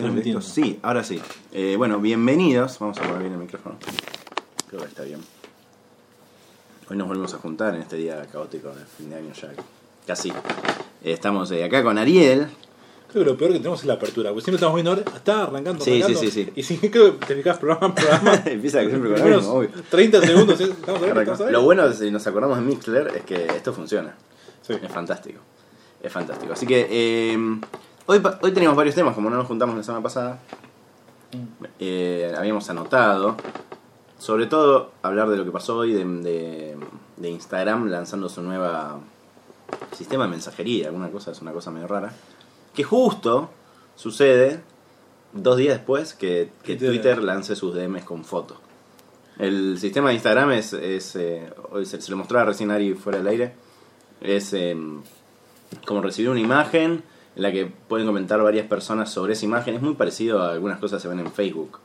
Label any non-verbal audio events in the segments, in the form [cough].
Transmitiendo. Sí, ahora sí. Eh, bueno, bienvenidos. Vamos a poner bien el micrófono. Creo que está bien. Hoy nos volvemos a juntar en este día caótico de fin de año ya. Casi. Eh, estamos eh, acá con Ariel. Creo que lo peor que tenemos es la apertura, porque siempre estamos viendo ahora, está arrancando, Sí, arrancando, sí, sí, sí. Y si [laughs] creo que te fijas programa, programa, [laughs] Empieza siempre con lo mismo, obvio. 30 segundos, estamos a ver, estamos a ver. Lo bueno, si nos acordamos de Mixler, es que esto funciona. Sí. Es fantástico. Es fantástico. Así que eh, hoy, hoy teníamos varios temas, como no nos juntamos la semana pasada. eh, habíamos anotado. Sobre todo hablar de lo que pasó hoy de, de- de Instagram lanzando su nueva sistema de mensajería. Alguna cosa es una cosa medio rara. Que justo sucede dos días después que. Twitter lance sus DMs con fotos. El sistema de Instagram es, es eh, hoy se, se lo mostraba recién Ari fuera del aire, es eh, como recibir una imagen en la que pueden comentar varias personas sobre esa imagen. Es muy parecido a algunas cosas que se ven en Facebook.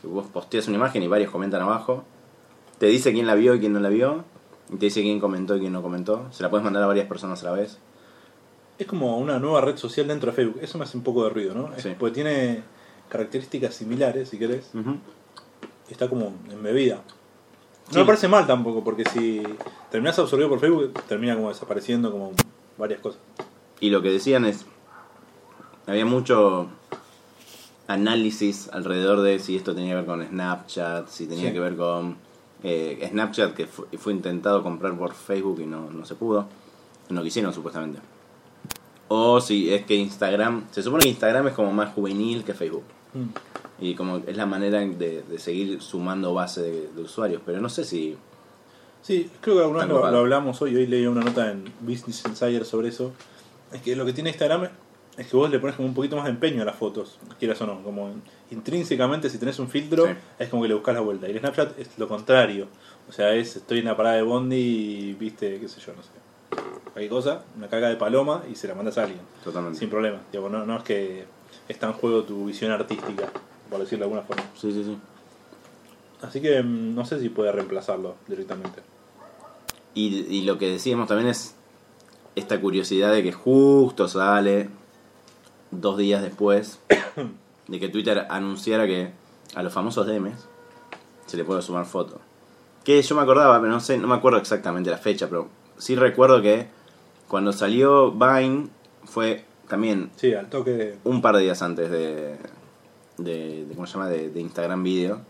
Que vos posteas una imagen y varios comentan abajo. Te dice quién la vio y quién no la vio. Y te dice quién comentó y quién no comentó. Se la puedes mandar a varias personas a la vez. Es como una nueva red social dentro de Facebook, eso me hace un poco de ruido, ¿no? Es-. Porque tiene características similares, si querés, está como embebida. No Sí. me parece mal tampoco, porque si terminas absorbido por Facebook, termina como desapareciendo como varias cosas. Y lo que decían es, había mucho análisis alrededor de si esto tenía que ver con Snapchat, si tenía Sí. que ver con eh, Snapchat que fue, fue intentado comprar por Facebook y no, no se pudo, no quisieron supuestamente. O si es que Instagram, se supone que Instagram es como más juvenil que Facebook. Y como es la manera de, de seguir sumando base de, de usuarios, pero no sé si... Sí, creo que alguna vez lo, lo hablamos hoy, hoy leí una nota en Business Insider sobre eso. Es que lo que tiene Instagram es que vos le pones como un poquito más de empeño a las fotos, quieras o no. Como intrínsecamente, si tenés un filtro, Sí. es como que le buscas la vuelta. Y el Snapchat es lo contrario. O sea, es estoy en la parada de Bondi y viste, qué sé yo, no sé. Cualquier cosa, una caga de paloma y se la mandas a alguien. Totalmente. Sin problema. Digo, no, no es que está en juego tu visión artística, por decirlo de alguna forma. Sí, sí, sí. Así que mm, no sé si puede reemplazarlo directamente. Y, y lo que decíamos también es esta curiosidad de que justo sale dos días después [coughs] de que Twitter anunciara que a los famosos DMs se le puede sumar foto. Que yo me acordaba, pero no sé, no me acuerdo exactamente la fecha, pero sí recuerdo que cuando salió Vine fue también Sí, al toque de... un par de días antes de, de, de- ¿cómo se llama? De, de Instagram Video.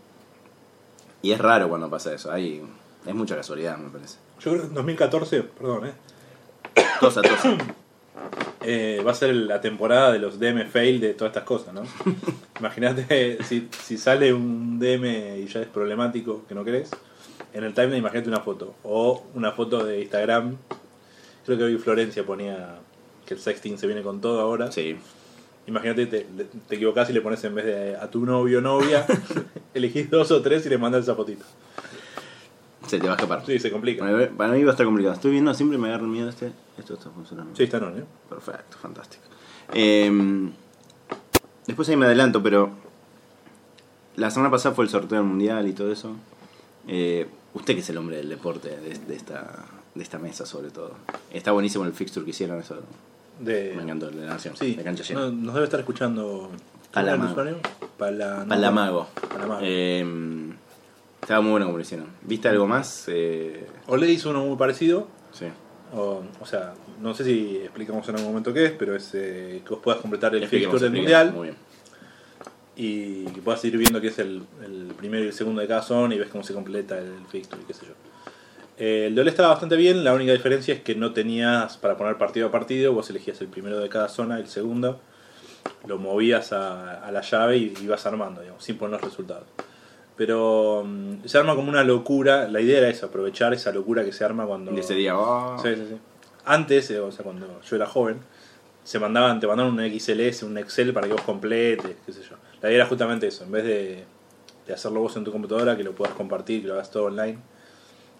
Y es raro cuando pasa eso, hay, es mucha casualidad, me parece. Yo creo que en 2014, perdón, ¿eh? Tosa, tosa. [coughs] Eh, va a ser la temporada de los DM fail de todas estas cosas, ¿no? [laughs] Imagínate si, si sale un DM y ya es problemático, que no crees, en el timeline imagínate una foto. O una foto de Instagram. Creo que hoy Florencia ponía que el sexting se viene con todo ahora. Sí. Imagínate, te, te equivocás y le pones en vez de a tu novio o novia, [laughs] elegís dos o tres y le mandas esa fotito. Se te va a escapar. Sí, se complica. Para mí- Para mí va a estar complicado. Estoy viendo, siempre me agarra el miedo este. Esto está funcionando. Sí, está no, ¿eh? Perfecto, fantástico. Eh, después ahí me adelanto, pero la semana pasada fue el sorteo del mundial y todo eso. Eh, usted que es el hombre del deporte de, de esta de esta mesa sobre todo. Está buenísimo el fixture que hicieron eso. De... Me encantó el de la nación. Sí, de cancha llena. no- nos debe estar escuchando. ¿Quién era el Palamago. Palamago. Palamago. Eh, estaba muy bueno como lo hicieron. ¿Viste algo más? Eh, Ole hizo uno muy parecido. sí. O, o sea, no sé si explicamos en algún momento qué es, pero es eh, que vos puedas completar el fixture del mundial Muy bien. y que puedas ir viendo qué es el, el primero y el segundo de cada zona y ves cómo se completa el fixture y qué sé yo. Eh, el de Ole estaba bastante bien, la única diferencia es que no tenías para poner partido a partido, vos elegías el primero de cada zona el segundo, lo movías a, a la llave y ibas armando, digamos, sin poner los resultados. Pero mm, se arma como una locura, la idea era eso, aprovechar esa locura que se arma cuando... Y ese día, oh, Sí, sí, sí. Antes, eh, o sea, cuando yo era joven, se mandaban, te mandaban un XLS, un Excel para que vos completes, qué sé yo. La idea era justamente eso, en vez de, de hacerlo vos en tu computadora, que lo puedas compartir, que lo hagas todo online.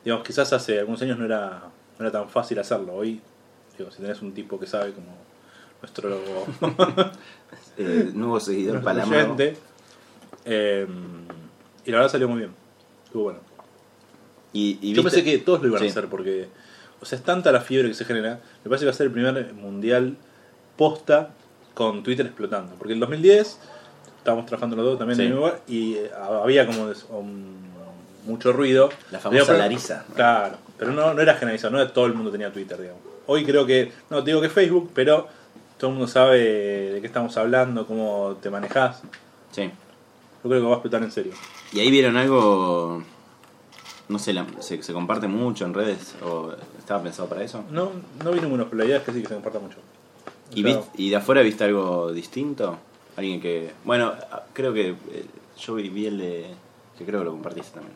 Digamos, quizás hace algunos años no era, no era tan fácil hacerlo. Hoy, digo, si tenés un tipo que sabe como nuestro [laughs] eh, nuevo seguidor nuestro Palamago. oyente, eh, y la verdad salió muy bien. Estuvo bueno. Y, y Yo viste- pensé que todos lo iban Sí. a hacer porque, o sea, es tanta la fiebre que se genera. Me parece que va a ser el primer mundial posta con Twitter explotando. Porque el 2010 estábamos trabajando los dos también Sí. en el mismo lugar, y eh, había como um, mucho ruido. La famosa Pero- Larisa. Claro, pero no, no era generalizado, no todo el mundo tenía Twitter, digamos. Hoy creo que, no te digo que Facebook, pero todo el mundo sabe de qué estamos hablando, cómo te manejas. Sí. Yo creo que va a explotar en serio. ¿Y ahí vieron algo? No sé, la- se, se comparte mucho en redes? ¿O estaba pensado para eso? No, no vi números, pero la idea es que sí que se comparta mucho. ¿Y, Claro. vist- ¿Y de afuera viste algo distinto? Alguien que... Bueno, creo que eh, yo vi, vi el de... que creo que lo compartiste también.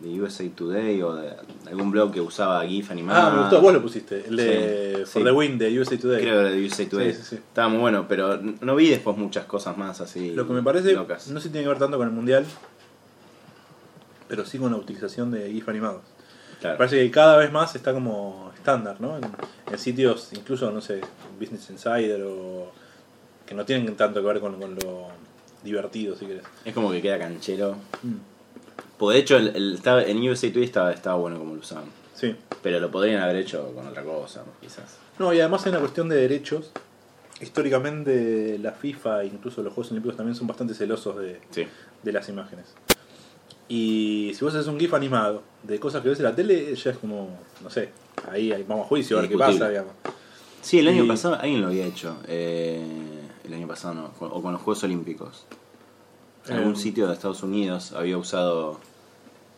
De USA Today o de algún blog que usaba GIF animado. Ah, me gustó, vos lo pusiste, el de Sí, For sí. the Win de USA Today. Creo que de USA Today. Sí. Estaba muy bueno, pero no vi después muchas cosas más así Lo que me parece, locas. no sé si tiene que ver tanto con el mundial, pero sí con la utilización de GIF animados. Claro. Parece que cada vez más está como estándar, ¿no? En, en sitios, incluso, no sé, Business Insider o que no tienen tanto que ver con, con lo divertido, si querés. Es como que queda canchero. Mm, Pues de hecho, el, el- estaba, en USA Today estaba, estaba bueno como lo usaban. Sí. Pero lo podrían haber hecho con otra cosa, quizás. No, y además hay una cuestión de derechos. Históricamente la FIFA e incluso los Juegos Olímpicos también son bastante celosos de, Sí. de las imágenes. Y si vos haces un GIF animado de cosas que ves en la tele, ya es como, no sé, ahí, ahí vamos a juicio a ver qué pasa, digamos. Sí, el año Y- pasado alguien lo había hecho. eh, el año pasado no, o con los Juegos Olímpicos. En algún Eh, sitio de Estados Unidos había usado.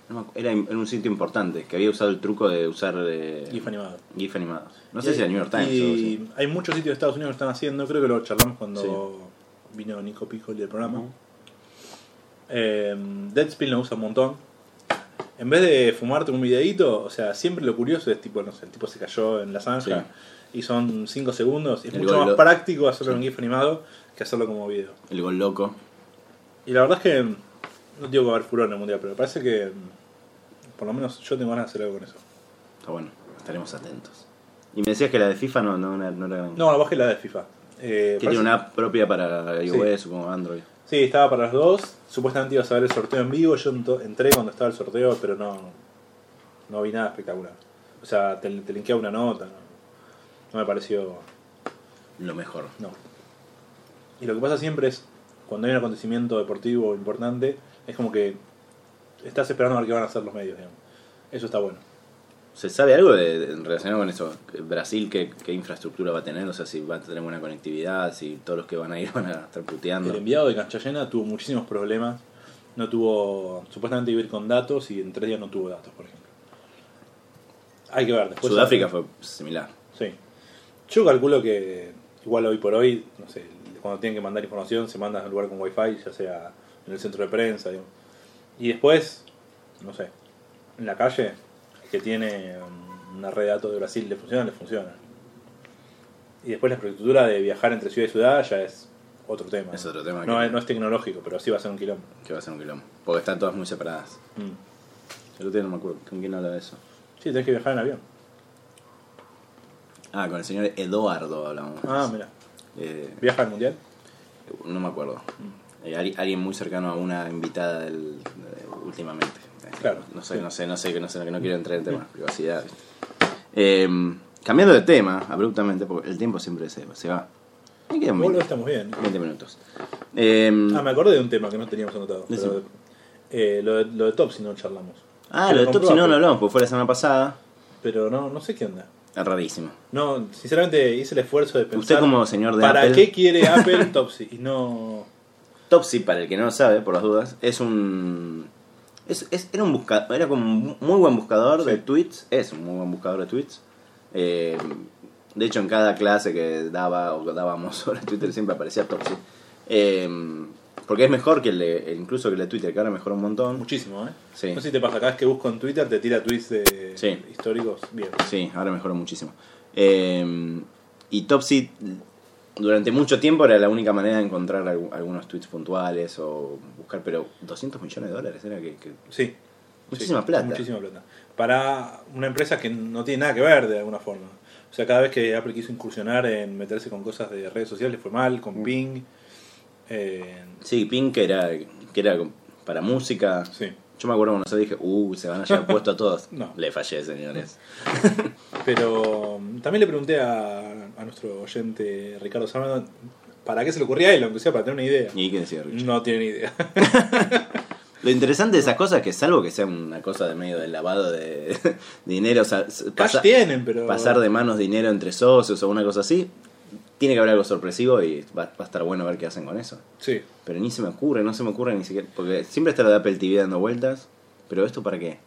no era, en un sitio importante que había usado el truco de usar eh, GIF animado. GIF animado. No sé Y- si era New York Times o Y así. hay muchos sitios de Estados Unidos que están haciendo, creo que lo charlamos cuando vino Nico Piccoli del programa. Eh, Deadspin lo usa un montón. En vez de fumarte un videíto, o sea, siempre lo curioso es tipo, no sé, el tipo se cayó en la zanja y son 5 segundos. Y es El mucho más lo- práctico hacerlo en Sí. GIF animado que hacerlo como video. El gol loco. Y la verdad es que no digo que va a haber furor en el mundial, pero me parece que por lo menos yo tengo ganas de hacer algo con eso. Está bueno, estaremos atentos. Y me decías que la de FIFA no, no, era- no era gran. No, la bajé la de FIFA. Eh, que tiene una app propia para iOS o como Android. Sí, estaba para los dos. Supuestamente ibas a ver el sorteo en vivo. Yo entré cuando estaba el sorteo, pero no, no vi nada espectacular. O sea, te, te linkeaba una nota. No, no me pareció. Lo mejor. No. Y lo que pasa siempre es, cuando hay un acontecimiento deportivo importante, es como que estás esperando a ver qué van a hacer los medios. Digamos. Eso está bueno. ¿Se sabe algo de, de- relacionado con eso? ¿Brasil qué, qué infraestructura va a tener? O sea, si va a tener buena conectividad, si todos los que van a ir [laughs] van a estar puteando. El enviado de Cancha Llena tuvo muchísimos problemas. No tuvo. Supuestamente iba a ir con datos y en tres días no tuvo datos, por ejemplo. Hay que ver. Después Sudáfrica fue similar. Sí. Yo calculo que igual hoy por hoy, no sé, cuando tienen que mandar información se manda a un lugar con wifi, ya sea en el centro de prensa. digamos. Y después, no sé, en la calle, el que tiene um, una red de datos de Brasil le funciona, le funciona. Y después la infraestructura de viajar entre ciudad y ciudad ya es otro tema. Es otro tema No, que- es, no es tecnológico, pero sí va a ser un kilómetro. Que va a ser un quilombo. Porque están todas muy separadas. Mm. Día no me acuerdo. ¿Con quién habla de eso? Sí, tenés que viajar en avión. Ah, con el señor Eduardo hablamos. Ah, mira. Eh, ¿Viaja al mundial? No me acuerdo. Eh, alguien- muy cercano a una invitada del, de- últimamente. Eh, Claro, No sé, sí. no sé, no sé, no sé, no quiero entrar en temas de privacidad. Eh, cambiando de tema, abruptamente, porque el tiempo siempre se, se va. Me quedan Vos lo 20, estamos bien. 20 minutos. Eh, Ah, me acordé de un tema que no teníamos anotado. Pero, eh, lo, de, lo de Top si no charlamos. ah, lo de Top si no lo hablamos, porque fue la semana pasada. Pero no, no sé qué onda. Es rarísimo. No, sinceramente hice el esfuerzo de pensar. Usted como señor de ¿Para Apple- qué quiere Apple [laughs] Topsy? Y no. Topsy, para el que no lo sabe, por las dudas, es un. Es, es- era un buscador, era como un muy buen buscador de tweets. Es un muy buen buscador de tweets. Eh, de hecho, en cada clase que daba o dábamos [laughs] sobre Twitter siempre aparecía Topsy. Eh, porque es mejor que el de, incluso que el de Twitter, que ahora mejora un montón. Muchísimo, ¿eh? Sí. No sé si te pasa, cada vez que busco en Twitter te tira tweets de Sí. históricos. Bien. Sí, ahora mejoró muchísimo. Eh, y Topsy durante mucho tiempo era la única manera de encontrar algu- algunos tweets puntuales o buscar, pero 200 millones de dólares era que, que- Sí. Muchísima Sí, plata. Muchísima plata. Para una empresa que no tiene nada que ver de alguna forma. O sea, cada vez que Apple quiso incursionar en meterse con cosas de redes sociales le fue mal, Mm. con Ping. Eh, Sí, Pink que era, que era para música. sí. Yo me acuerdo cuando se dije, uh, se van a llevar [laughs] puesto a todos. No. Le fallé, señores. [laughs] Pero mm, también le pregunté a, a nuestro oyente Ricardo Sábado ¿Para qué se le ocurría a él? Aunque sea para tener una idea. ¿Y qué decía Rich? No tiene ni idea. [laughs] Lo interesante de esas cosas es que salvo que sea una cosa de medio de lavado de, de dinero, o sea, pasa- tienen, pero. pasar de manos dinero entre socios o una cosa así, tiene que haber algo sorpresivo y va, va a estar bueno ver qué hacen con eso. Sí. Pero ni se me ocurre, no se me ocurre ni siquiera. Porque siempre está lo de Apple TV dando vueltas. Pero ¿esto para qué?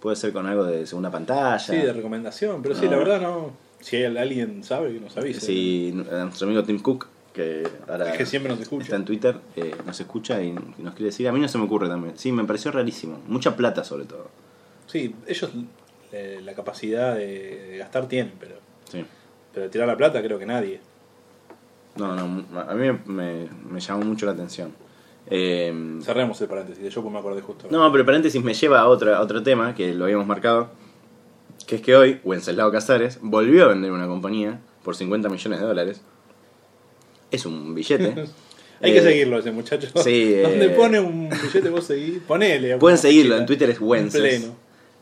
Puede ser con algo de segunda pantalla. Sí, de recomendación. Pero sí, No. la verdad no. Si alguien sabe, que nos avise. Si nuestro amigo Tim Cook, que ahora Es que siempre nos escucha. está en Twitter, eh, nos escucha y nos quiere decir. A mí no se me ocurre también. Sí, me pareció rarísimo. Mucha plata sobre todo. Sí, ellos eh, la capacidad de, de gastar tienen, pero, Sí. pero tirar la plata creo que nadie. No, no, a mí me, me- llamó mucho la atención. Eh, Cerremos el paréntesis, de yo pues me acordé justo. No, pero el paréntesis me lleva a, otra, a otro tema que lo habíamos marcado. Que es que hoy Wenceslao Casares volvió a vender una compañía por 50 millones de dólares. Es un billete. [laughs] Hay Eh, que seguirlo ese muchacho. sí, [laughs] Donde eh, pone un billete vos seguís, ponele. Pueden seguirlo, en Twitter es En Wences.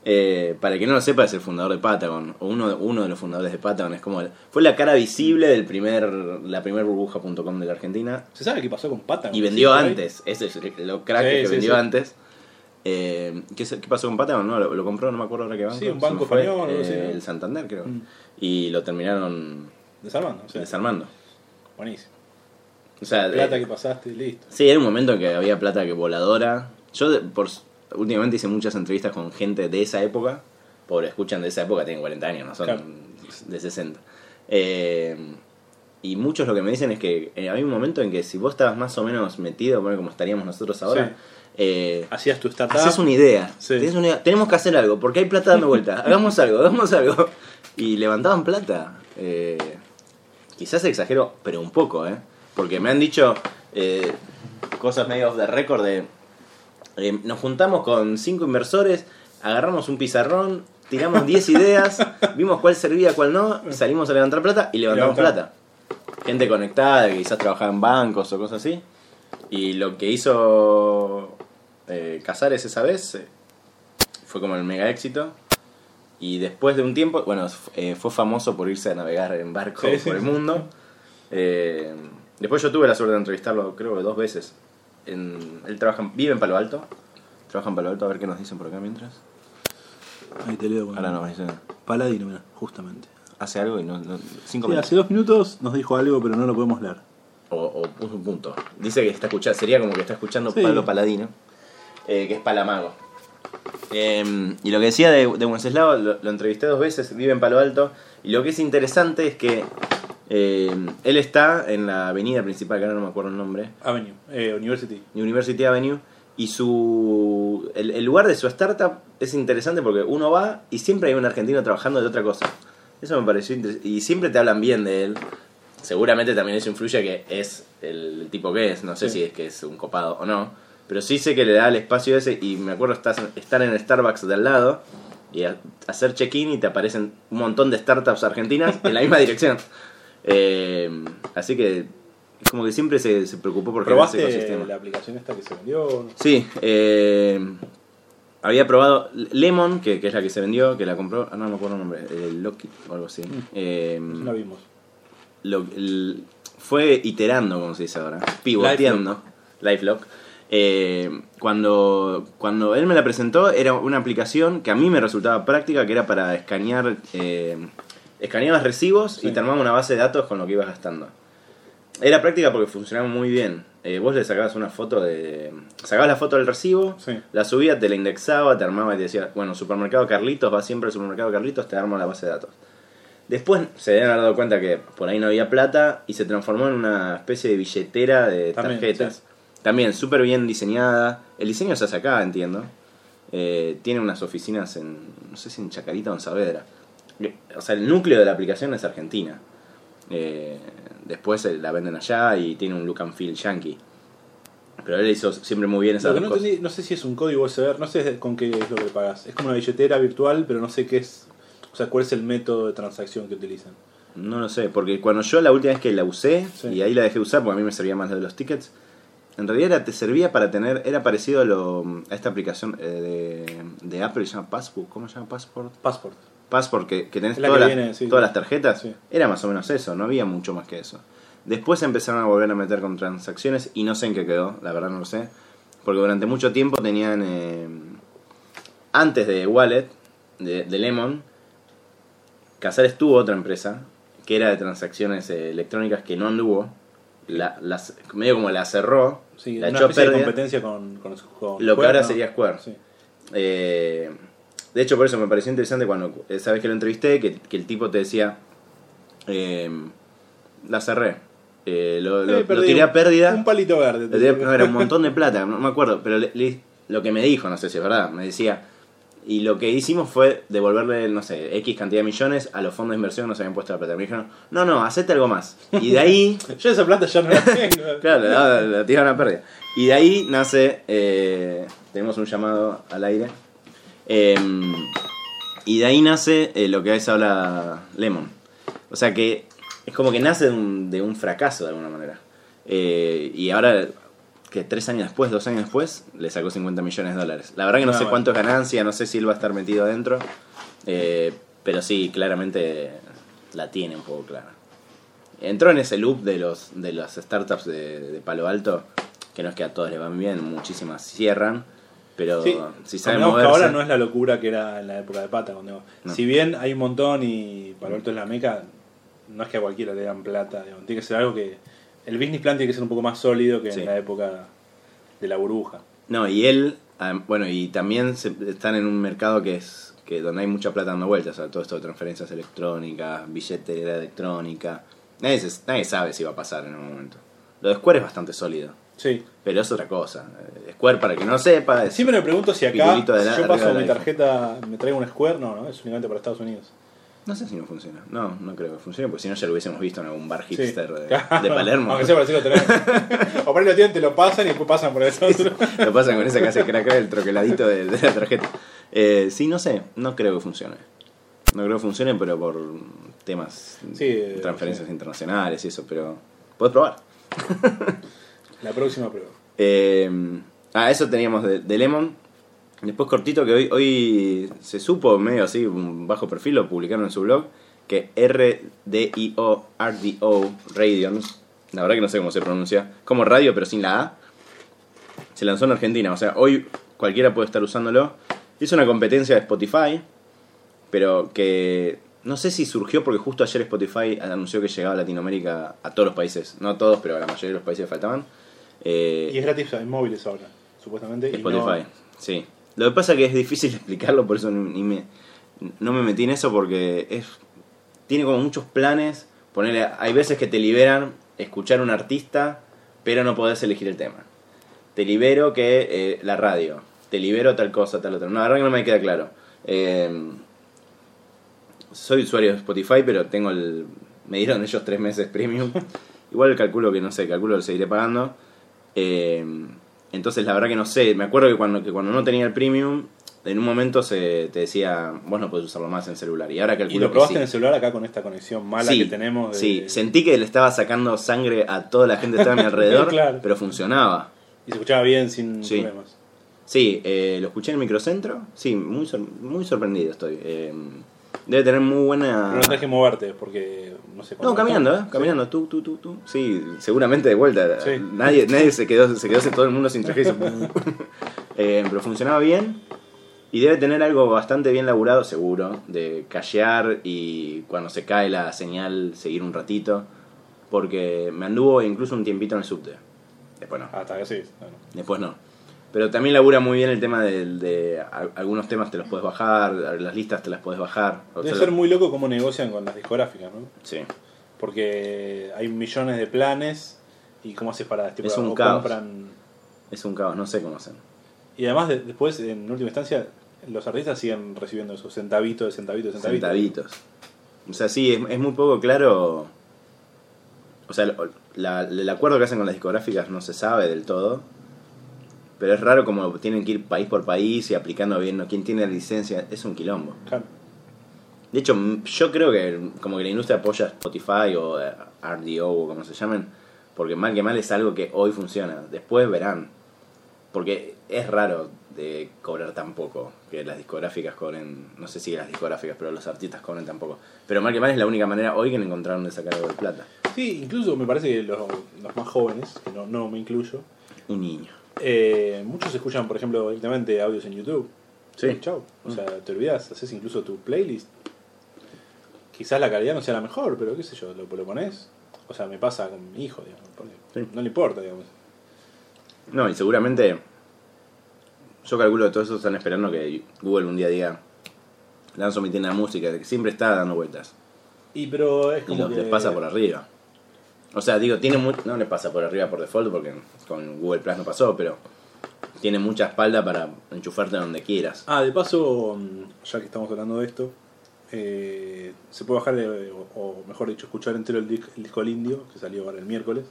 Eh, para el que no lo sepa, es el fundador de Patagon, o uno, uno de los fundadores de Patagon. Es como el- fue la cara visible del primer la primer burbuja.com de la Argentina. ¿Se sabe qué pasó con Patagon? Y vendió Sí, antes, ese es lo crack Sí, que sí, vendió antes. Eh, ¿qué, pasó con Patagon? No, lo, lo compró, no me acuerdo ahora qué banco. Sí, un banco español, eh. El Santander, creo. Mm. Y lo terminaron Desarmando, o sea, desarmando. buenísimo. O sea, Plata eh, que pasaste y listo. sí, era un momento en que había plata que voladora. Yo, de- por, últimamente hice muchas entrevistas con gente de esa época. Pobre, escuchan de esa época, tienen 40 años, no son Claro. de 60. Eh, y muchos lo que me dicen es que eh, había un momento en que si vos estabas más o menos metido, bueno, como estaríamos nosotros ahora, Sí. eh, Hacías tu startup. Haces una idea. Sí. Una idea. Tenemos que hacer algo, porque hay plata dando vuelta. [laughs] hagamos algo, hagamos algo. Y levantaban plata. Eh, quizás exagero, pero un poco, ¿eh? Porque me han dicho cosas medio off the record de... eh, nos juntamos con cinco inversores, agarramos un pizarrón, tiramos 10 ideas, [laughs] vimos cuál servía, cuál no, salimos a levantar plata y levantamos plata. Gente conectada, que quizás trabajaba en bancos o cosas así. Y lo que hizo eh, Casares esa vez eh, fue como el mega éxito. Y después de un tiempo, bueno, eh, fue famoso por irse a navegar en barco Sí, por el mundo. Después yo tuve la suerte de entrevistarlo, creo que dos veces. En, él trabaja, en- vive en Palo Alto. Trabaja en Palo Alto, a ver qué nos dicen por acá mientras. Ahí te leo. Ahora nos dicen, Paladino, mira, justamente. hace algo y no, no- cinco Sí, minutos. hace dos minutos nos dijo algo, pero no lo podemos leer. O, o puso un punto. Dice que está escuchando, sería como que está escuchando Sí. Pablo Paladino, eh, que es Palamago. Eh, y lo que decía de, de Wenceslao, lo, lo entrevisté dos veces, vive en Palo Alto, y lo que es interesante es que eh, él está en la avenida principal, que ahora no me acuerdo el nombre, Avenue, eh, University. University Avenue, y su el, el lugar de su startup es interesante porque uno va y siempre hay un argentino trabajando de otra cosa. Eso me pareció interesante. Y siempre te hablan bien de él. Seguramente también eso influye que es el tipo que es. No sé Sí. si es que es un copado o no. Pero sí sé que le da el espacio ese. Y me acuerdo estar en el Starbucks del lado y a- hacer check-in y te aparecen un montón de startups argentinas en la misma dirección. Eh, así que es como que siempre se, se preocupó por generar ese ¿Probaste ecosistema. la aplicación esta que se vendió? Sí, eh, había probado Lemon, que, que es la que se vendió, que la compró, ah, no me acuerdo el nombre, el Loki o algo así. Eh, No la vimos. lo- el- fue iterando, como se dice ahora, pivoteando, LifeLock. Eh, cuando, cuando él me la presentó, era una aplicación que a mí me resultaba práctica, que era para escanear, eh, escaneabas recibos Sí. y te armaba una base de datos con lo que ibas gastando. Era práctica porque funcionaba muy bien. Eh, vos le sacabas una foto de. Sacabas la foto del recibo, Sí. la subía, te la indexaba, te armaba y te decía, bueno, supermercado Carlitos, va siempre al supermercado Carlitos, te arma la base de datos. Después se deben haber dado cuenta que por ahí no había plata y se transformó en una especie de billetera de También, tarjetas. sí. También súper bien diseñada. El diseño se hace acá, entiendo. Eh, tiene unas oficinas en, no sé si en Chacarita o en Saavedra. O sea, el núcleo de la aplicación es Argentina. Eh, después eh, la venden allá y tiene un look and feel yankee. Pero él hizo siempre muy bien dos no, entendí, no sé si es un código USB, no sé con qué es lo que pagas. Es como una billetera virtual, pero no sé qué es. O sea, cuál es el método de transacción que utilizan. No lo sé, porque cuando yo la última vez que la usé, Sí. y ahí la dejé usar porque a mí me servía más lo de los tickets, en realidad era- te servía para tener, era parecido a, lo, a esta aplicación eh, de, de Apple que se llama Passbook, ¿cómo se llama Passport? Passport. Passport, que, que tenés la todas, que las- viene, sí. todas las tarjetas, Sí. era más o menos eso, no había mucho más que eso. Después empezaron a volver a meter con transacciones y no sé en qué quedó, la verdad no lo sé. Porque durante mucho tiempo tenían, eh, antes de Wallet, de, de Lemon, Casares tuvo otra empresa que era de transacciones eh, electrónicas que no anduvo. La, las- medio como la cerró, Sí, la una echó a especie de pérdida. competencia con, con, con Lo que ahora ¿no? sería Square. Sí. Eh, de hecho, por eso me pareció interesante cuando, eh, sabes que lo entrevisté, que, que el tipo te decía, eh, la cerré. Eh, lo, lo- Eh, lo tiré a pérdida. Un palito verde. Tiré- no, era un [laughs] montón de plata, no me acuerdo, pero le- le- lo que me dijo, no sé si es verdad, me decía, y lo que hicimos fue devolverle, no sé, X cantidad de millones a los fondos de inversión que nos habían puesto la plata. Me dijeron, no, no, hacete algo más. Y de ahí, [laughs] Yo esa plata ya no la [laughs] tengo. claro, la, la tiraron a pérdida. Y de ahí nace, eh, tenemos un llamado al aire, eh, y de ahí nace eh, lo que es ahora Lemon. O sea que es como que nace de un, de un fracaso de alguna manera. Eh, y ahora, que tres años después, dos años después, le sacó 50 millones de dólares. La verdad que no Ah, sé cuánto es ganancia, no sé si él va a estar metido adentro, eh, pero sí, claramente la tiene un poco clara. Entró en ese loop de los de las startups de, de Palo Alto, que no es que a todos les van bien, muchísimas cierran, pero Sí, si que moverse... ahora no es la locura que era en la época de Pata. Cuando, No. Si bien hay un montón y Palo Alto es la meca, no es que a cualquiera le dan plata. digamos. Tiene que ser algo que. El business plan tiene que ser un poco más sólido que Sí. en la época de la burbuja. No, y él, bueno, y también se- están en un mercado que es que donde hay mucha plata dando vueltas, o sea, todo esto de transferencias electrónicas, billetera electrónica. Nadie, se- nadie sabe si va a pasar en un momento. Lo de Square es bastante sólido, Sí. pero es otra cosa. Square, para el que no sepa, Siempre me pregunto si acá, si yo paso mi tarjeta, me traigo un Square, no, no, es únicamente para Estados Unidos. no sé si no funciona. No, no creo que funcione, porque si no ya lo hubiésemos visto en algún bar Sí. hipster de, Palermo. Aunque sea tener. [laughs] o por ahí lo tienen, te lo pasan y después pasan por el otro. Lo pasan con esa que hace crack el troqueladito de, de la tarjeta. Eh, sí, no sé, no creo que funcione. No creo que funcione, pero por temas Sí, transferencias sí. internacionales y eso, pero puedes probar. [laughs] La próxima prueba. Eh, ah, eso teníamos de, Lemon. Después cortito que hoy, hoy se supo, medio así, un bajo perfil, lo publicaron en su blog, que RDIO, RDO, Radions, la verdad que no sé cómo se pronuncia, como radio pero sin la A, se lanzó en Argentina. O sea, hoy cualquiera puede estar usándolo. Hizo una competencia de Spotify, pero que no sé si surgió porque justo ayer Spotify anunció que llegaba a Latinoamérica a todos los países, no a todos, pero a la mayoría de los países faltaban. Eh, Y es gratis en móviles ahora, supuestamente. y Spotify, no- sí. Lo que pasa es que es difícil [laughs] explicarlo, por eso ni me, no me metí en eso porque es tiene como muchos planes. Ponerle, hay veces que te liberan escuchar un artista, pero no podés elegir el tema. Te libero que eh, la radio, te libero tal cosa, tal otra. No, la verdad que no me queda claro. Eh, soy usuario de Spotify, pero tengo el. Me dieron ellos tres meses premium. [laughs] Igual calculo que no sé, calculo que lo seguiré pagando. Eh, entonces la verdad que no sé. Me acuerdo que cuando, que cuando no tenía el premium, en un momento se te decía, vos no podés usarlo más en celular. Y ahora calculo ¿Y lo que probaste sí. en el celular acá con esta conexión mala Sí, que tenemos? de- Sí, sentí que le estaba sacando sangre a toda la gente que estaba a mi [laughs] alrededor, Claro. pero funcionaba. Y se escuchaba bien sin Sí. problemas. Sí, eh, lo escuché en el microcentro. Sí, muy, sor- muy sorprendido estoy. Eh, debe tener muy buena. Pero no tenés que moverte porque, no sé No, caminando, ¿eh? Caminando, tú, tú, tú, tú. Sí, seguramente de vuelta. Sí. Nadie, nadie se quedó, se quedó todo el mundo sin traje. [laughs] Eh, pero funcionaba bien. Y debe tener algo bastante bien laburado, seguro, de callear y cuando se cae la señal seguir un ratito. Porque me anduvo incluso un tiempito en el subte. Después no. Ah, Hasta que sí. bueno. Después no. Pero también labura muy bien el tema de, a- algunos temas te los puedes bajar, las listas te las puedes bajar. O Debe sea, ser muy loco cómo negocian con las discográficas, ¿no? Sí. Porque hay millones de planes y cómo haces para tipo, Es un caos. compran Es un caos, no sé cómo hacen. y además de- después en última instancia los artistas siguen recibiendo esos centavitos de centavitos de centavitos. Centavitos. O sea, sí, es, es muy poco claro. O sea, lo- la- el acuerdo que hacen con las discográficas no se sabe del todo. Pero es raro como tienen que ir país por país y aplicando bien ¿no? quién tiene la licencia. Es un quilombo. Claro. De hecho, yo creo que como que la industria apoya Spotify o eh, RDO o como se llamen, porque mal que mal es algo que hoy funciona. Después verán. Porque es raro de cobrar tan poco, que las discográficas cobren, no sé si las discográficas, pero los artistas cobren tan poco. Pero mal que mal es la única manera hoy que encontraron de sacar algo de plata. Sí, incluso me parece que los, los más jóvenes, que no, no me incluyo, Un niño. Eh, muchos escuchan, por ejemplo, directamente audios en YouTube. Sí. Chau. O sea, te olvidas, haces incluso tu playlist. Quizás la calidad no sea la mejor, pero qué sé yo, lo, lo pones. O sea, me pasa con mi hijo, digamos. Sí. No le importa, digamos. No, y seguramente. Yo calculo que todos esos están esperando que Google un día diga. Lanzo mi tienda de música, que siempre está dando vueltas. Y pero es Y como los que... les pasa por arriba. O sea, digo, tiene mu- no les pasa por arriba por default porque con Google Plus no pasó, pero tiene mucha espalda para enchufarte donde quieras. Ah, de paso, mm, ya que estamos hablando de esto, eh, se puede bajar, eh, o, o mejor dicho, escuchar entero el, dis- el disco El Indio, que salió ahora el miércoles.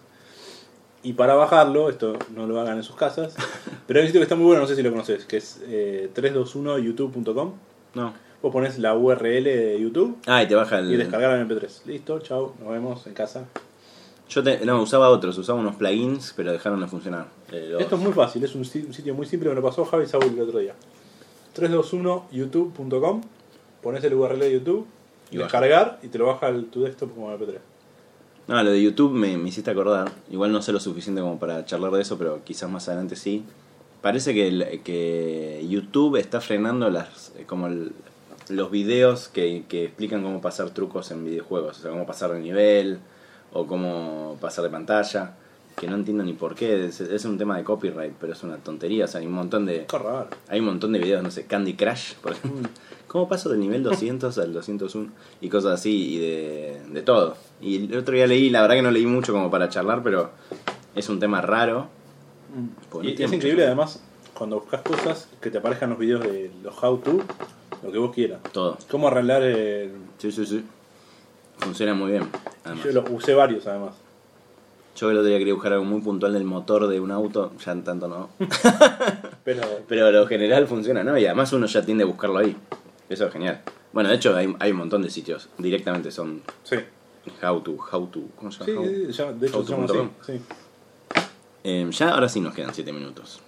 Y para bajarlo, esto no lo hagan en sus casas, [laughs] pero hay un sitio que está muy bueno, no sé si lo conoces, que es eh, 321youtube.com. No. Vos pones la URL de YouTube Ah, y te baja y descargar el MP3. Listo, chao, nos vemos en casa. Yo te- no, usaba otros, usaba unos plugins, pero dejaron de funcionar. Eh, los- Esto es muy fácil, es un si- un sitio muy simple, me lo pasó Javi Saúl el otro día. 321youtube.com, pones el URL de YouTube, Y descargar y te lo baja al, tu desktop como MP3. No, lo de YouTube me, me hiciste acordar. Igual no sé lo suficiente como para charlar de eso, pero quizás más adelante sí. Parece que, el- que YouTube está frenando las eh, como el- los videos que, que explican cómo pasar trucos en videojuegos. O sea, cómo pasar de nivel o cómo pasar de pantalla. Que no entiendo ni por qué. Es, es un tema de copyright, pero es una tontería. O sea, hay un montón de... Raro. Hay un montón de videos, no sé, Candy Crush, por [laughs] ejemplo. ¿Cómo paso del nivel 200 al 201? Y cosas así, y de, de todo. Y el otro día leí, la verdad que no leí mucho como para charlar, pero es un tema raro. No Y es increíble además cuando buscas cosas que te aparezcan los videos de los how to, lo que vos quieras. Todo. Cómo arreglar el... Sí, sí, sí. Funciona muy bien. además. Yo lo usé varios además. Yo el otro día quería buscar algo muy puntual del motor de un auto, ya tanto no. [laughs] Pero [laughs] Pero lo general funciona, ¿no? Y además uno ya tiende a buscarlo ahí. Eso es genial. Bueno, de hecho hay, hay un montón de sitios. Directamente son sí. how to, how to, ¿cómo se llama? How- sí, ya, de hecho se así. Sí. Eh, ya ahora sí nos quedan 7 minutos.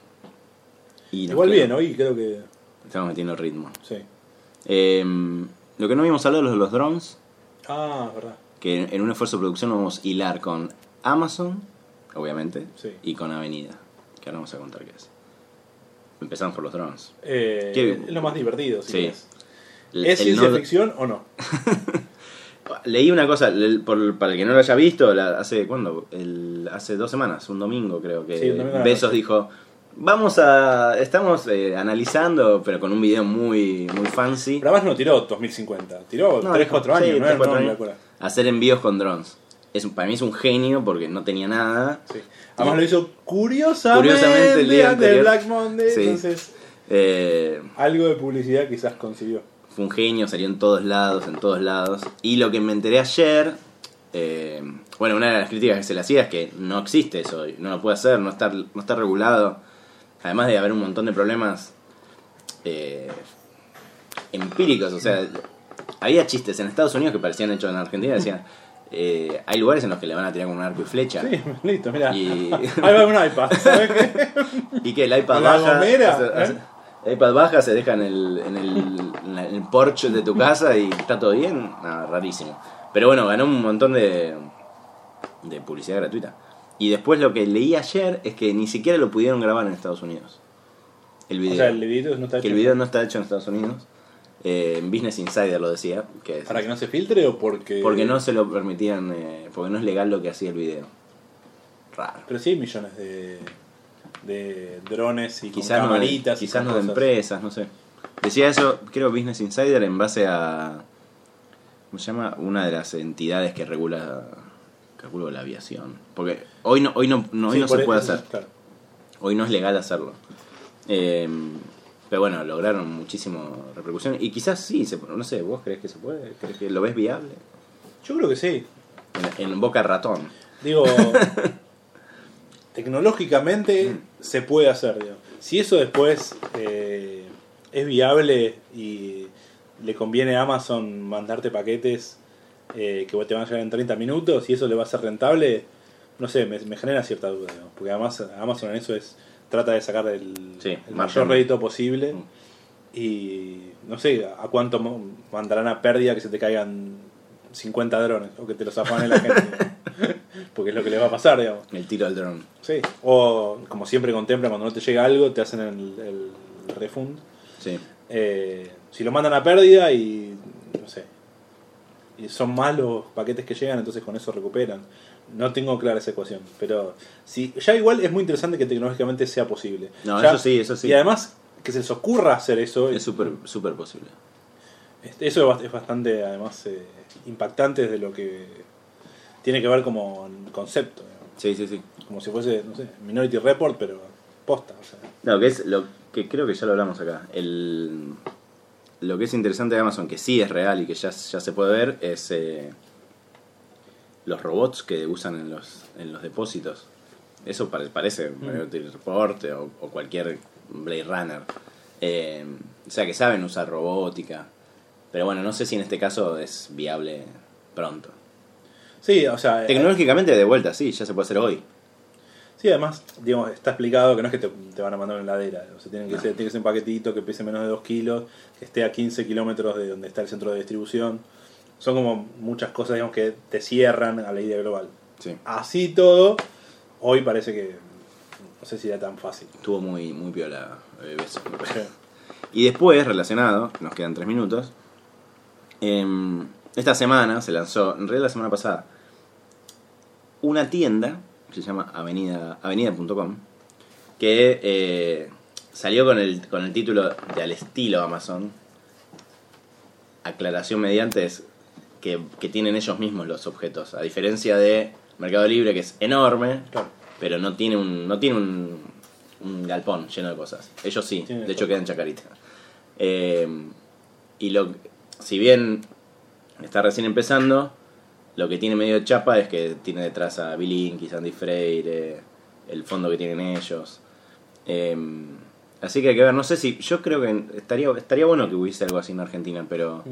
Y Igual bien, hoy creo que... Estamos metiendo ritmo. Sí. Eh, lo que no habíamos hablado de los drones, Ah, verdad. que en un esfuerzo de producción vamos a hilar con Amazon, obviamente, Sí. y con Avenida, que ahora vamos a contar qué es. Empezamos por los drones. Eh. Es lo más divertido, si Sí. ¿Es ciencia no- ficción o no? [laughs] Leí una cosa, el- por- para el que no lo haya visto, la- hace ¿cuándo? El, hace dos semanas, un domingo creo que Sí, Besos dijo, vamos a, estamos eh, analizando, pero con un video muy, muy fancy, Pero además no tiró 2050, tiró No, 3, dijo, 4 años, sí, ¿no? tres, No, cuatro no me años. acuerdo. hacer envíos con drones. Es, para mí es un genio porque no tenía nada. Sí. Además lo hizo curiosamente, Curiosamente el día anterior. Black Monday, Sí. entonces Eh, algo de publicidad quizás consiguió. fue un genio, salió en todos lados, en todos lados. Y lo que me enteré ayer, eh, bueno, una de las críticas que se le hacía es que no existe eso, no lo puede hacer, no está, no está regulado. Además de haber un montón de problemas eh, empíricos, o sea, había chistes en Estados Unidos que parecían hechos en Argentina, decían, eh, hay lugares en los que le van a tirar con un arco y flecha. Sí, listo, mira. Y- [laughs] Ahí va un iPad, ¿sabes qué? [laughs] Y que el iPad baja. gomera, o sea, ¿eh? el iPad baja, se deja en el, en el, en el porche de tu casa y está todo bien. Nada, rarísimo. Pero bueno, ganó un montón de, de publicidad gratuita. Y después lo que leí ayer es que ni siquiera lo pudieron grabar en Estados Unidos. El video. O sea, el video no está hecho el video no está hecho en Estados Unidos. Eh, en Business Insider lo decía. Que es- para que no se filtre o porque porque no se lo permitían, eh, porque no es legal lo que hacía el video. Raro. Pero sí hay millones de de drones y quizás con no, de, camaritas y quizás no de empresas, no sé. Decía eso, creo Business Insider en base a ¿cómo se llama? Una de las entidades que regula calculo la aviación, porque hoy no hoy no, no- hoy Sí, no se puede eso, hacer. claro. Hoy no es legal hacerlo. Eh, pero bueno, lograron muchísimo repercusión y quizás sí, se, no sé, ¿vos crees que se puede? ¿Crees que lo ves viable? Yo creo que sí. En, en Boca Ratón. Digo, [laughs] tecnológicamente se puede hacer. digo. Si eso después eh, es viable y le conviene a Amazon mandarte paquetes eh, que te van a llegar en 30 minutos y eso le va a ser rentable, no sé, me, me genera cierta duda. digamos, porque además Amazon en eso es trata de sacar el, Sí, el margen. mayor rédito posible Mm. y no sé a cuánto mandarán a pérdida que se te caigan 50 drones o que te los afane la gente. [laughs] porque es lo que les va a pasar, digamos. El tiro al dron. Sí. O como siempre contemplan, cuando no te llega algo, te hacen el, el refund. Sí. Eh, si lo mandan a pérdida y no sé y son más los paquetes que llegan entonces con eso recuperan no tengo clara esa ecuación pero si ya igual es muy interesante que tecnológicamente sea posible No, Ya- eso sí, eso sí. y además que se les ocurra hacer eso Es súper súper posible. eso es bast- es bastante además eh, impactante desde lo que tiene que ver como concepto digamos. Sí, sí, sí. como si fuese no sé Minority Report pero posta o sea. No, que es lo que creo que ya lo hablamos acá. El, lo que es interesante de Amazon, que sí es real y que ya, ya se puede ver, es eh, los robots que usan en los, en los depósitos. Eso pare- parece Minority Report o, o cualquier Blade Runner. Eh, o sea, que saben usar robótica. Pero bueno, no sé si en este caso es viable pronto. sí o sea eh, Tecnológicamente, de vuelta, sí, ya se puede hacer hoy. Sí, además, digamos, está explicado que no es que te, te van a mandar una heladera. O sea, tienen que ser, tiene que ser un paquetito que pese menos de 2 kilos, que esté a 15 kilómetros de donde está el centro de distribución. Son como muchas cosas, digamos, que te cierran a la idea global. Sí. Así todo, hoy parece que no sé si era tan fácil. Estuvo muy, muy piola eh, eso. Sí. Y después, relacionado, nos quedan tres minutos. em, esta semana se lanzó, en realidad la semana pasada, una tienda se llama Avenida Avenida.com que eh, salió con el, con el título de al estilo Amazon. Aclaración mediante es que, que tienen ellos mismos los objetos, a diferencia de Mercado Libre que es enorme, Claro. pero no tiene un no tiene un, un galpón lleno de cosas. Ellos sí, Tiene de hecho todo. queda en Chacarita. Eh, y lo si bien está recién empezando, lo que tiene medio chapa es que tiene detrás a Bilinki, Sandy Freire, el fondo que tienen ellos. Eh, así que hay que ver, no sé si. Yo creo que estaría, estaría bueno que hubiese algo así en Argentina, pero.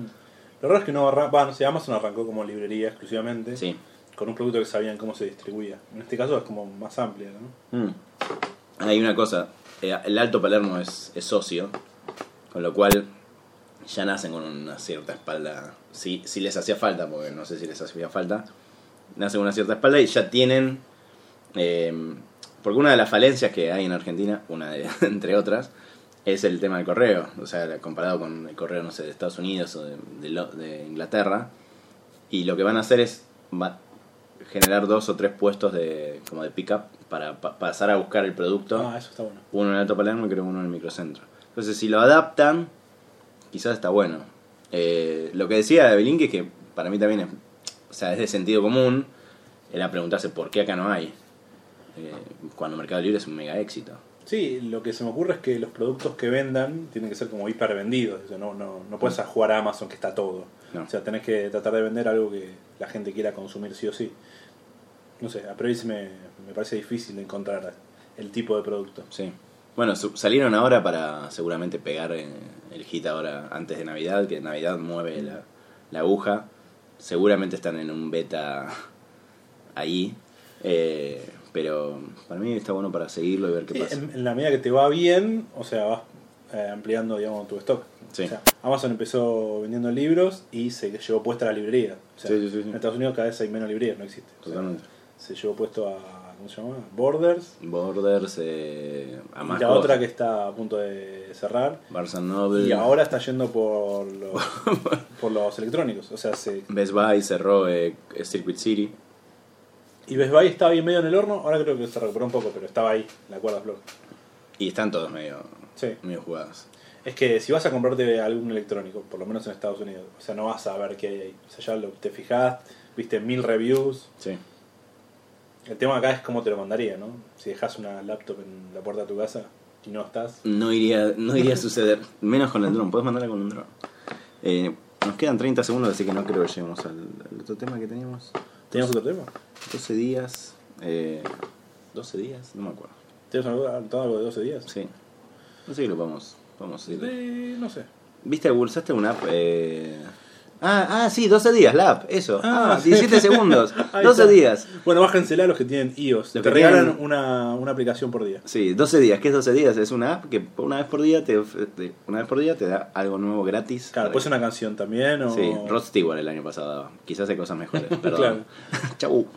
Lo raro es que no arranca, no sé, Amazon arrancó como librería exclusivamente, Sí. con un producto que sabían cómo se distribuía. En este caso es como más amplia, ¿no? Mm. Hay una cosa, eh, el Alto Palermo es, es socio, con lo cual ya nacen con una cierta espalda, si, si les hacía falta, porque no sé si les hacía falta, nacen con una cierta espalda y ya tienen, eh, porque una de las falencias que hay en Argentina, una de, [laughs] entre otras, es el tema del correo, o sea, comparado con el correo, no sé, de Estados Unidos o de, de de Inglaterra, y lo que van a hacer es va- generar dos o tres puestos de como de pickup para pa- pasar a buscar el producto. Ah, eso está bueno. uno en Alto Palermo y creo uno en el microcentro. Entonces si lo adaptan quizás está bueno Eh, lo que decía de Belín que es que para mí también es o sea es de sentido común era preguntarse por qué acá no hay Eh, cuando Mercado Libre es un mega éxito Sí, lo que se me ocurre es que los productos que vendan tienen que ser como hiper vendidos. O sea, no, no, no puedes a jugar a Amazon que está todo. No. O sea, tenés que tratar de vender algo que la gente quiera consumir sí o sí. No sé, a priori me, me parece difícil encontrar el tipo de producto. Sí. Bueno, salieron ahora para seguramente pegar el hit ahora antes de Navidad, que Navidad mueve la, la aguja. Seguramente están en un beta [laughs] ahí. eh, pero para mí está bueno para seguirlo y ver qué Sí, pasa. en, en la medida que te va bien, o sea, vas eh, ampliando digamos, tu stock. Sí. O sea, Amazon empezó vendiendo libros y se llevó puesta la librería. O sea, sí. En Estados Unidos cada vez hay menos librerías, no existe. O sea, Totalmente. se llevó puesto a, ¿cómo se llama? Borders. Borders, eh, Y la otra que está a punto de cerrar. Barnes Noble, Y ahora está yendo por los, [laughs] por los electrónicos. O sea, se, Best Buy cerró eh, Circuit City. y Best Buy estaba ahí medio en el horno. Ahora creo que se recuperó un poco, pero estaba ahí, la cuerda floja. Y están todos medio, Sí. medio jugados. Es que si vas a comprarte algún electrónico, por lo menos en Estados Unidos, o sea, no vas a ver qué hay ahí. O sea, ya lo, te fijás, viste mil reviews. Sí. El tema acá es cómo te lo mandaría, ¿no? Si dejas una laptop en la puerta de tu casa y no estás. No iría, no iría a suceder. Menos con el dron. Puedes mandarla con un dron. Eh, nos quedan 30 segundos, así que no creo que lleguemos al, al otro tema que teníamos. ¿Teníamos otro tema? 12 días. Eh, 12 días, no me acuerdo. ¿Tienes algo, de 12 días? Sí. No sé si lo podemos, podemos decir. Eh, no sé. ¿Viste, usaste una app? Eh... Ah, ah, sí, 12 días, la app, eso. Ah, Ah, sí. 17 segundos. [laughs] Ahí 12 está. días. Bueno, bájensela los que tienen iOS. Los te que regalan tienen- una, una aplicación por día. Sí, 12 días. ¿Qué es 12 días? Es una app que una vez por día te, te- una vez por día te da algo nuevo gratis. Claro, puede ser una canción también o... Sí, Rod Stewart el año pasado. Quizás hay cosas mejores. [laughs] Perdón. [laughs] Chau.